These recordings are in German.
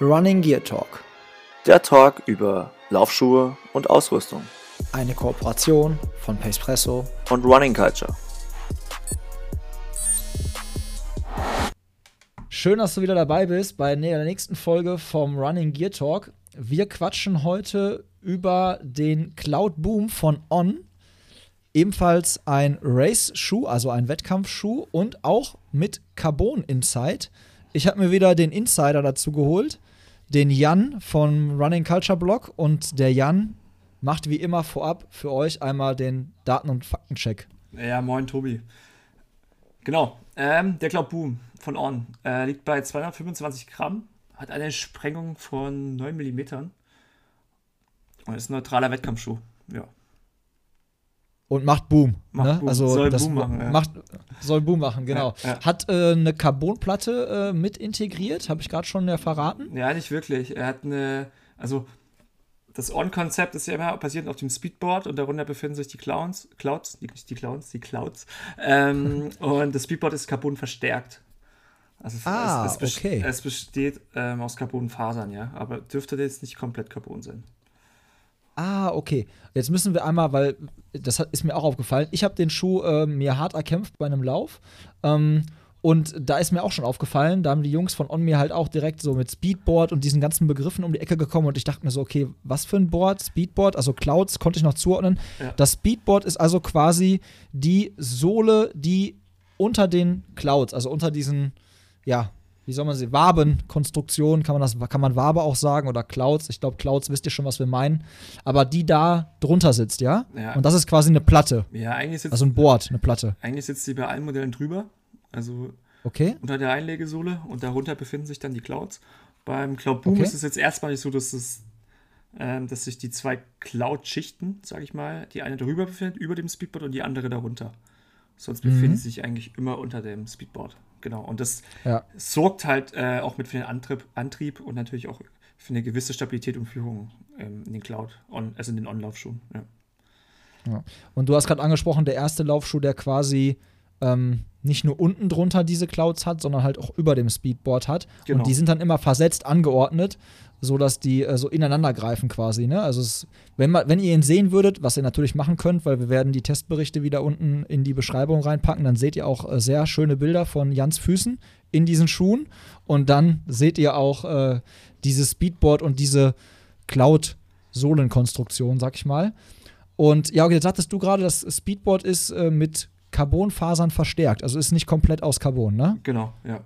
Running Gear Talk. Der Talk über Laufschuhe und Ausrüstung. Eine Kooperation von Pacepresso und Running Culture. Schön, dass du wieder dabei bist bei der nächsten Folge vom Running Gear Talk. Wir quatschen heute über den Cloud Boom von On. Ebenfalls ein Race-Schuh, also ein Wettkampfschuh und auch mit Carbon Inside. Ich habe mir wieder den Insider dazu geholt, den Jan vom Running Culture Blog. Und der Jan macht wie immer vorab für euch einmal den Daten- und Faktencheck. Ja, moin Tobi. Genau, ähm, der Boom von On äh, liegt bei 225 Gramm, hat eine Sprengung von 9 mm und ist ein neutraler Wettkampfschuh. Ja. Und macht Boom. Macht ne? Boom. Also soll das Boom machen. Ja. macht, soll Boom machen, genau. Ja, ja. Hat äh, eine Carbonplatte äh, mit integriert, habe ich gerade schon ja verraten. ja, nicht wirklich. Er hat eine, also das On-Konzept ist ja immer basierend auf dem Speedboard und darunter befinden sich die Clowns, Clouds, nicht die Clowns, die Clouds. Ähm, und das Speedboard ist Carbon verstärkt. Also es, Ah, es, es, okay. es besteht ähm, aus Carbonfasern, ja, aber dürfte jetzt nicht komplett Carbon sein. Ah, okay. Jetzt müssen wir einmal, weil das hat, ist mir auch aufgefallen. Ich habe den Schuh äh, mir hart erkämpft bei einem Lauf. Ähm, und da ist mir auch schon aufgefallen, da haben die Jungs von On mir halt auch direkt so mit Speedboard und diesen ganzen Begriffen um die Ecke gekommen und ich dachte mir so, okay, was für ein Board? Speedboard, also Clouds konnte ich noch zuordnen. Ja. Das Speedboard ist also quasi die Sohle, die unter den Clouds, also unter diesen, ja, wie soll man sie, Wabenkonstruktionen, kann man das, kann man Wabe auch sagen oder Clouds? Ich glaube, Clouds wisst ihr schon, was wir meinen. Aber die da drunter sitzt, ja? Ja. Und das ist quasi eine Platte. Ja, eigentlich sitzt, Also ein Board, eine Platte. eigentlich sitzt sie bei allen Modellen drüber, also Okay? unter der Einlegesohle und darunter befinden sich dann die Clouds. Beim Cloud Boom Okay. ist es jetzt erstmal nicht so, dass es ähm, dass sich die zwei Cloud-Schichten, sage ich mal, die eine darüber befindet, über dem Speedboard und die andere darunter. Sonst Mhm. befinden sie sich eigentlich immer unter dem Speedboard. Genau. Und das Ja. sorgt halt äh, auch mit für den Antrieb, Antrieb und natürlich auch für eine gewisse Stabilität und Führung ähm, in den Cloud, on, also in den On-Laufschuhen. Ja. Und du hast gerade angesprochen, der erste Laufschuh, der quasi ähm, nicht nur unten drunter diese Clouds hat, sondern halt auch über dem Speedboard hat. Genau. Und die sind dann immer versetzt angeordnet, sodass die äh, so ineinander greifen quasi. Ne? Also es, wenn, man, wenn ihr ihn sehen würdet, was ihr natürlich machen könnt, weil wir werden die Testberichte wieder unten in die Beschreibung reinpacken, dann seht ihr auch äh, sehr schöne Bilder von Jans Füßen in diesen Schuhen. Und dann seht ihr auch äh, dieses Speedboard und diese Cloud-Sohlenkonstruktion, sag ich mal. Und ja, okay, jetzt sagtest du gerade, das Speedboard ist äh, mit Carbonfasern verstärkt. Also ist nicht komplett aus Carbon, ne? Genau, ja.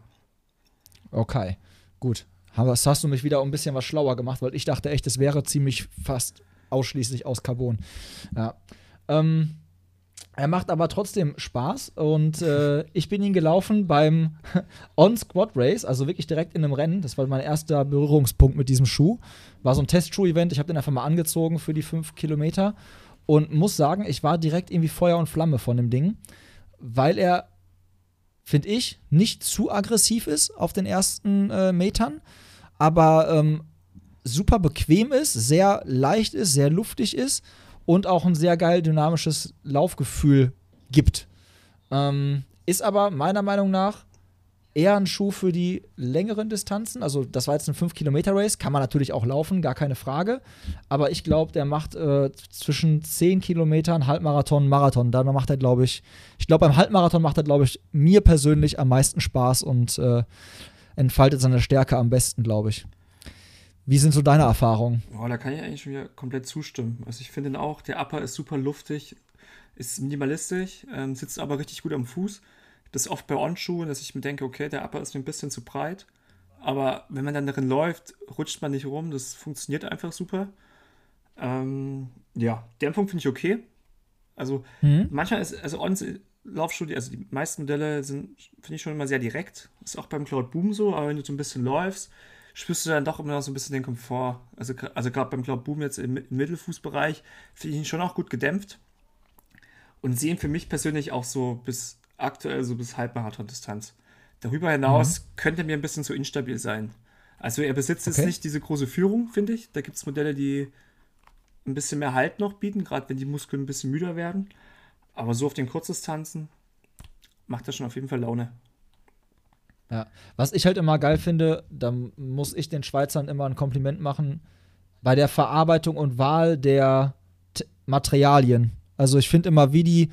Okay, gut. Aber das hast du mich wieder ein bisschen was schlauer gemacht, weil ich dachte echt, es wäre ziemlich fast ausschließlich aus Carbon. Ja. Ähm, er macht aber trotzdem Spaß und äh, ich bin ihn gelaufen beim On-Squad Race, also wirklich direkt in einem Rennen. Das war mein erster Berührungspunkt mit diesem Schuh. War so ein Testschuh-Event. Ich habe den einfach mal angezogen für die fünf Kilometer und muss sagen, ich war direkt irgendwie Feuer und Flamme von dem Ding, weil er, finde ich, nicht zu aggressiv ist auf den ersten äh, Metern, aber ähm, super bequem ist, sehr leicht ist, sehr luftig ist und auch ein sehr geil dynamisches Laufgefühl gibt. Ähm, ist aber meiner Meinung nach eher ein Schuh für die längeren Distanzen. Also, das war jetzt ein 5-Kilometer-Race, kann man natürlich auch laufen, gar keine Frage. Aber ich glaube, der macht äh, zwischen 10 Kilometern, Halbmarathon, Marathon. Da macht er, glaube ich, ich glaube, beim Halbmarathon macht er, glaube ich, mir persönlich am meisten Spaß und äh, entfaltet seine Stärke am besten, glaube ich. Wie sind so deine Erfahrungen? Oh, da kann ich eigentlich schon wieder komplett zustimmen. Also ich finde auch, der Upper ist super luftig, ist minimalistisch, ähm, sitzt aber richtig gut am Fuß. Das ist oft bei On-Schuhen, dass ich mir denke, okay, der Upper ist mir ein bisschen zu breit. Aber wenn man dann darin läuft, rutscht man nicht rum. Das funktioniert einfach super. Ähm, ja, Dämpfung finde ich okay. Also Hm? manchmal ist, also Ons Laufschuhe, also die meisten Modelle sind, finde ich schon immer sehr direkt. Ist auch beim Cloud Boom so, aber wenn du so ein bisschen läufst, spürst du dann doch immer noch so ein bisschen den Komfort. Also, also gerade beim Cloud Boom jetzt im, im Mittelfußbereich finde ich ihn schon auch gut gedämpft. Und sehe ihn für mich persönlich auch so bis aktuell so bis Halbmarathon-Distanz. Darüber hinaus könnte mir ein bisschen zu instabil sein. Also er besitzt jetzt Okay. nicht diese große Führung, finde ich. Da gibt es Modelle, die ein bisschen mehr Halt noch bieten, gerade wenn die Muskeln ein bisschen müder werden. Aber so auf den Kurzdistanzen macht das schon auf jeden Fall Laune. Ja. Was ich halt immer geil finde, da muss ich den Schweizern immer ein Kompliment machen, bei der Verarbeitung und Wahl der T Materialien. Also ich finde immer, wie die,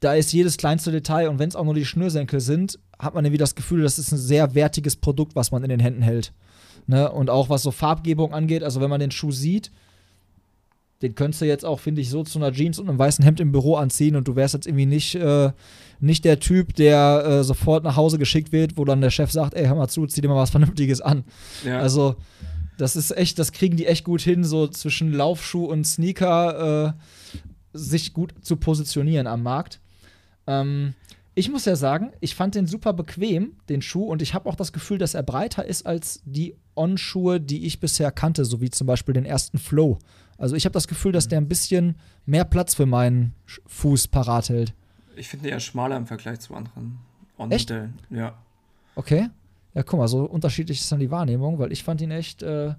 da ist jedes kleinste Detail und wenn es auch nur die Schnürsenkel sind, hat man irgendwie das Gefühl, das ist ein sehr wertiges Produkt, was man in den Händen hält. Ne? Und auch was so Farbgebung angeht, also wenn man den Schuh sieht, den könntest du jetzt auch, finde ich, so zu einer Jeans und einem weißen Hemd im Büro anziehen und du wärst jetzt irgendwie nicht, äh, nicht der Typ, der äh, sofort nach Hause geschickt wird, wo dann der Chef sagt, ey, hör mal zu, zieh dir mal was Vernünftiges an. Ja. Also, das ist echt, das kriegen die echt gut hin, so zwischen Laufschuh und Sneaker äh, sich gut zu positionieren am Markt. Ähm, ich muss ja sagen, ich fand den super bequem, den Schuh, und ich habe auch das Gefühl, dass er breiter ist als die On-Schuhe, die ich bisher kannte, so wie zum Beispiel den ersten Flow. Also ich habe das Gefühl, dass der ein bisschen mehr Platz für meinen Fuß parat hält. Ich finde eher schmaler im Vergleich zu anderen Echt? On-Modellen. Ja. Okay. Ja, guck mal, so unterschiedlich ist dann die Wahrnehmung, weil ich fand ihn echt, äh,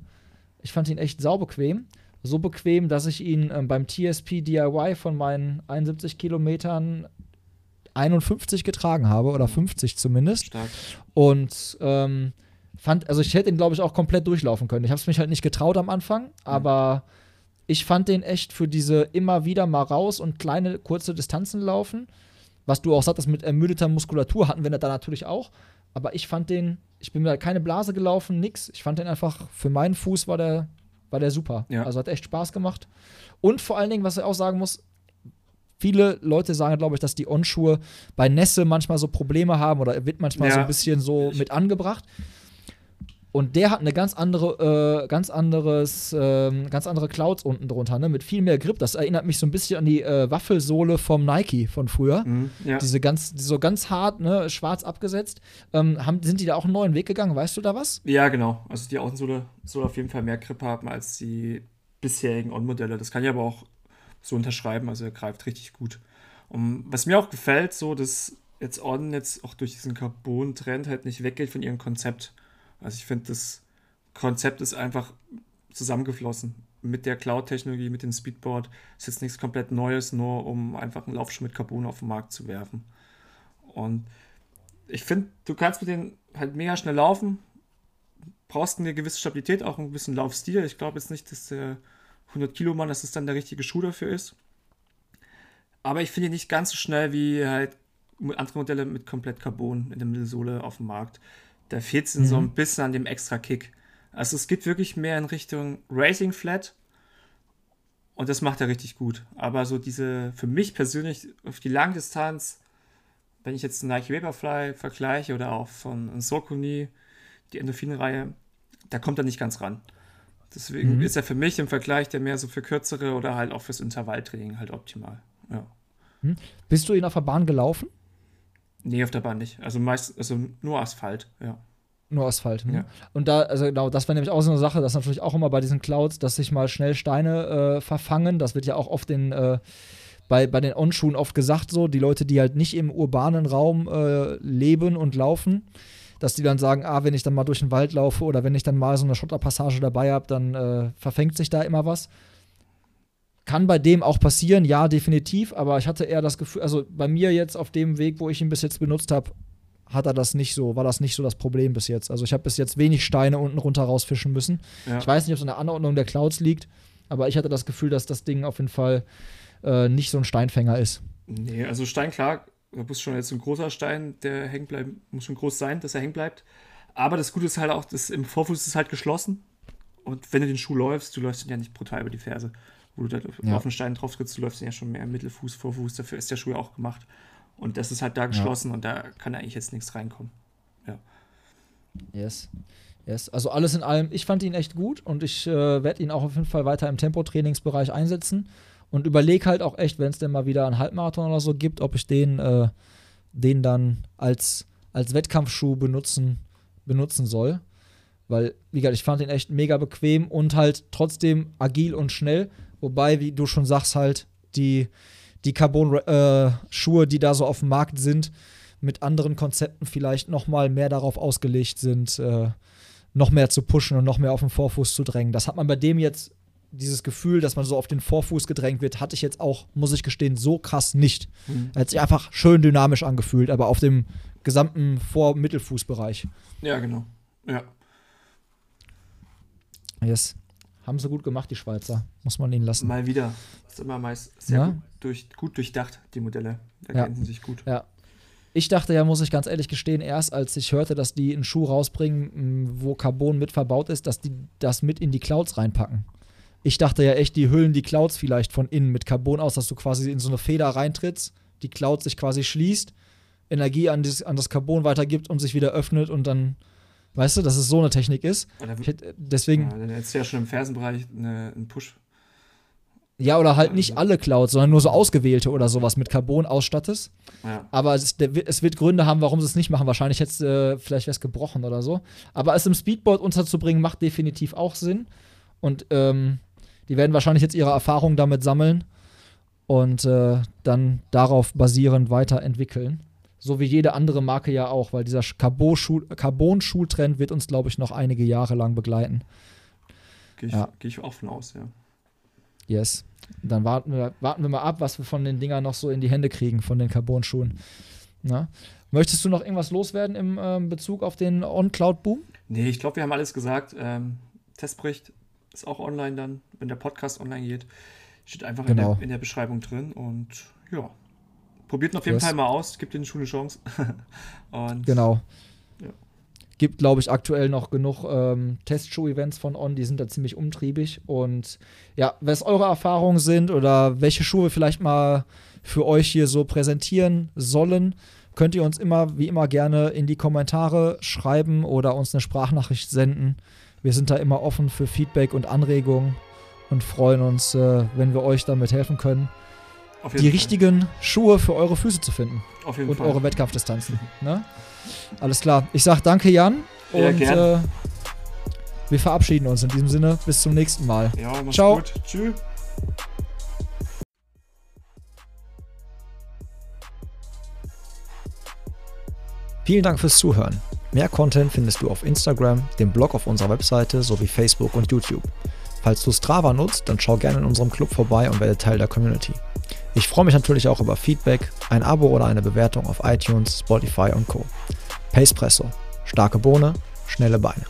ich fand ihn echt saubequem. So bequem, dass ich ihn ähm, beim TSP DIY von meinen 71 Kilometern 51 getragen habe oder 50 zumindest. Stark. Und ähm, fand, also ich hätte ihn, glaube ich, auch komplett durchlaufen können. Ich habe es mich halt nicht getraut am Anfang, aber ich fand den echt für diese immer wieder mal raus und kleine, kurze Distanzen laufen. Was du auch sagtest, mit ermüdeter Muskulatur hatten wir da natürlich auch. Aber ich fand den, ich bin mir keine Blase gelaufen, nix. Ich fand den einfach, für meinen Fuß war der, war der super. Ja. Also hat echt Spaß gemacht. Und vor allen Dingen, was ich auch sagen muss, viele Leute sagen, glaube ich, dass die On-Schuhe bei Nässe manchmal so Probleme haben oder wird manchmal Ja. so ein bisschen so mit angebracht. Und der hat eine ganz andere, äh, ganz anderes, ähm, ganz andere Clouds unten drunter, ne? Mit viel mehr Grip. Das erinnert mich so ein bisschen an die äh, Waffelsohle vom Nike von früher. Mhm. Ja. Diese ganz, so ganz hart, ne, schwarz abgesetzt. Ähm, haben, sind die da auch einen neuen Weg gegangen? Weißt du da was? ja, genau. Also die Außensohle soll auf jeden Fall mehr Grip haben als die bisherigen On-Modelle. Das kann ich aber auch so unterschreiben. Also er greift richtig gut. Und was mir auch gefällt, so dass jetzt On jetzt auch durch diesen Carbon-Trend halt nicht weggeht von ihrem Konzept. Also ich finde, das Konzept ist einfach zusammengeflossen mit der Cloud-Technologie, mit dem Speedboard. Ist jetzt nichts komplett Neues, nur um einfach einen Laufschuh mit Carbon auf den Markt zu werfen. Und ich finde, du kannst mit denen halt mega schnell laufen, brauchst eine gewisse Stabilität, auch einen gewissen Laufstil. Ich glaube jetzt nicht, dass der 100 Kilo Mann, dass es dann der richtige Schuh dafür ist. Aber ich finde ihn nicht ganz so schnell wie halt andere Modelle mit komplett Carbon in der Mittelsohle auf dem Markt. Da fehlt es so Mhm. ein bisschen an dem extra Kick. Also es geht wirklich mehr in Richtung Racing Flat und das macht er richtig gut. Aber so diese, für mich persönlich auf die Langdistanz, wenn ich jetzt einen Nike Vaporfly vergleiche oder auch von Sokuni, die Endorphin-Reihe, da kommt er nicht ganz ran. Deswegen Mhm. ist er für mich im Vergleich der mehr so für kürzere oder halt auch fürs Intervalltraining halt optimal. Ja. Bist du ihn auf der Bahn gelaufen? Nee, auf der Bahn nicht. Also meist, also nur Asphalt, ja. Nur Asphalt. Hm? Ja. Und da, also genau, das war nämlich auch so eine Sache, das ist natürlich auch immer bei diesen Clouds, dass sich mal schnell Steine äh, verfangen. Das wird ja auch oft in, äh, bei, bei den On-Schuhen oft gesagt so, die Leute, die halt nicht im urbanen Raum äh, leben und laufen, dass die dann sagen, ah, wenn ich dann mal durch den Wald laufe oder wenn ich dann mal so eine Schotterpassage dabei habe, dann äh, verfängt sich da immer was. Kann bei dem auch passieren, ja, definitiv, aber ich hatte eher das Gefühl, also bei mir jetzt auf dem Weg, wo ich ihn bis jetzt benutzt habe, hat er das nicht so, war das nicht so das Problem bis jetzt. Also ich habe bis jetzt wenig Steine unten runter rausfischen müssen. ja. Ich weiß nicht, ob es an der Anordnung der Clouds liegt, aber ich hatte das Gefühl, dass das Ding auf jeden Fall äh, nicht so ein Steinfänger ist. Nee, also Stein, klar, da muss schon jetzt ein großer Stein, der hängen bleiben, muss schon groß sein, dass er hängen bleibt. Aber das Gute ist halt auch, dass im Vorfuß ist halt geschlossen. Und wenn du den Schuh läufst, du läufst ihn ja nicht brutal über die Ferse. Wo du da Ja. auf den Stein drauf trittst, du läufst ihn ja schon mehr im Mittelfuß, Vorfuß, dafür ist der Schuh ja auch gemacht. Und das ist halt da geschlossen und da kann eigentlich jetzt nichts reinkommen. Yes. Yes. Also alles in allem, ich fand ihn echt gut und ich äh, werde ihn auch auf jeden Fall weiter im Tempotrainingsbereich einsetzen und überlege halt auch echt, wenn es denn mal wieder einen Halbmarathon oder so gibt, ob ich den, äh, den dann als, als Wettkampfschuh benutzen, benutzen soll. Weil, wie gesagt, ich fand ihn echt mega bequem und halt trotzdem agil und schnell. Wobei, wie du schon sagst, halt die, die Carbon-Schuhe, die da so auf dem Markt sind, mit anderen Konzepten vielleicht noch mal mehr darauf ausgelegt sind, äh, noch mehr zu pushen und noch mehr auf den Vorfuß zu drängen. Das hat man bei dem jetzt, dieses Gefühl, dass man so auf den Vorfuß gedrängt wird, hatte ich jetzt auch, muss ich gestehen, so krass nicht. Mhm. Hat sich einfach schön dynamisch angefühlt, aber auf dem gesamten Vor-Mittelfußbereich. Ja, genau. Ja. Yes. Haben sie gut gemacht, die Schweizer. Muss man ihnen lassen. Mal wieder. Das ist immer meist sehr Ja. gut, durch, gut durchdacht, die Modelle. Da Ja. ergänzen sich gut. Ja. Ich dachte ja, muss ich ganz ehrlich gestehen, erst als ich hörte, dass die einen Schuh rausbringen, wo Carbon mit verbaut ist, dass die das mit in die Clouds reinpacken. Ich dachte ja echt, die hüllen die Clouds vielleicht von innen mit Carbon aus, dass du quasi in so eine Feder reintrittst, die Cloud sich quasi schließt, Energie an, dieses, an das Carbon weitergibt und sich wieder öffnet und dann, weißt du, dass es so eine Technik ist. Oder, hätte, deswegen, ja, dann hättest du ja schon im Fersenbereich eine, einen Push. ja, oder halt nicht alle Clouds, sondern nur so ausgewählte oder sowas mit Carbon ausstattest. Ja. Aber es, es wird Gründe haben, warum sie es nicht machen. Wahrscheinlich hätte äh, vielleicht wäre es gebrochen oder so. Aber es im Speedboard unterzubringen, macht definitiv auch Sinn. Und ähm, die werden wahrscheinlich jetzt ihre Erfahrungen damit sammeln und äh, dann darauf basierend weiterentwickeln. So wie jede andere Marke ja auch, weil dieser Carbon-Schultrend wird uns, glaube ich, noch einige Jahre lang begleiten. Gehe ich, Ja. geh ich auch von aus, ja. Yes. Dann warten wir, warten wir mal ab, was wir von den Dingern noch so in die Hände kriegen, von den Carbon-Schuhen. Na? Möchtest du noch irgendwas loswerden im ähm, Bezug auf den On-Cloud-Boom? Nee, ich glaube, wir haben alles gesagt. Ähm, Testbericht ist auch online dann, wenn der Podcast online geht. Steht einfach in, Genau. der, in der Beschreibung drin. Und ja, probiert ihn auf jeden Yes. Fall mal aus. Gibt den Schuh eine Chance. und Genau. Ja. Gibt, glaube ich, aktuell noch genug ähm, Testschuh-Events von On, die sind da ziemlich umtriebig. Und ja, was eure Erfahrungen sind oder welche Schuhe vielleicht mal für euch hier so präsentieren sollen, könnt ihr uns immer, wie immer, gerne in die Kommentare schreiben oder uns eine Sprachnachricht senden. Wir sind da immer offen für Feedback und Anregungen und freuen uns, äh, wenn wir euch damit helfen können, die Fall. richtigen Schuhe für eure Füße zu finden Auf jeden und Fall. eure Wettkampfdistanzen. Ne? Alles klar. Ich sag danke, Jan. Ja, und äh, wir verabschieden uns in diesem Sinne. Bis zum nächsten Mal. ja, Ciao. gut. Tschüss. Vielen Dank fürs Zuhören. Mehr Content findest du auf Instagram, dem Blog auf unserer Webseite sowie Facebook und YouTube. Falls du Strava nutzt, dann schau gerne in unserem Club vorbei und werde Teil der Community. Ich freue mich natürlich auch über Feedback, ein Abo oder eine Bewertung auf iTunes, Spotify und Co. Pacepresso. Starke Bohne, schnelle Beine.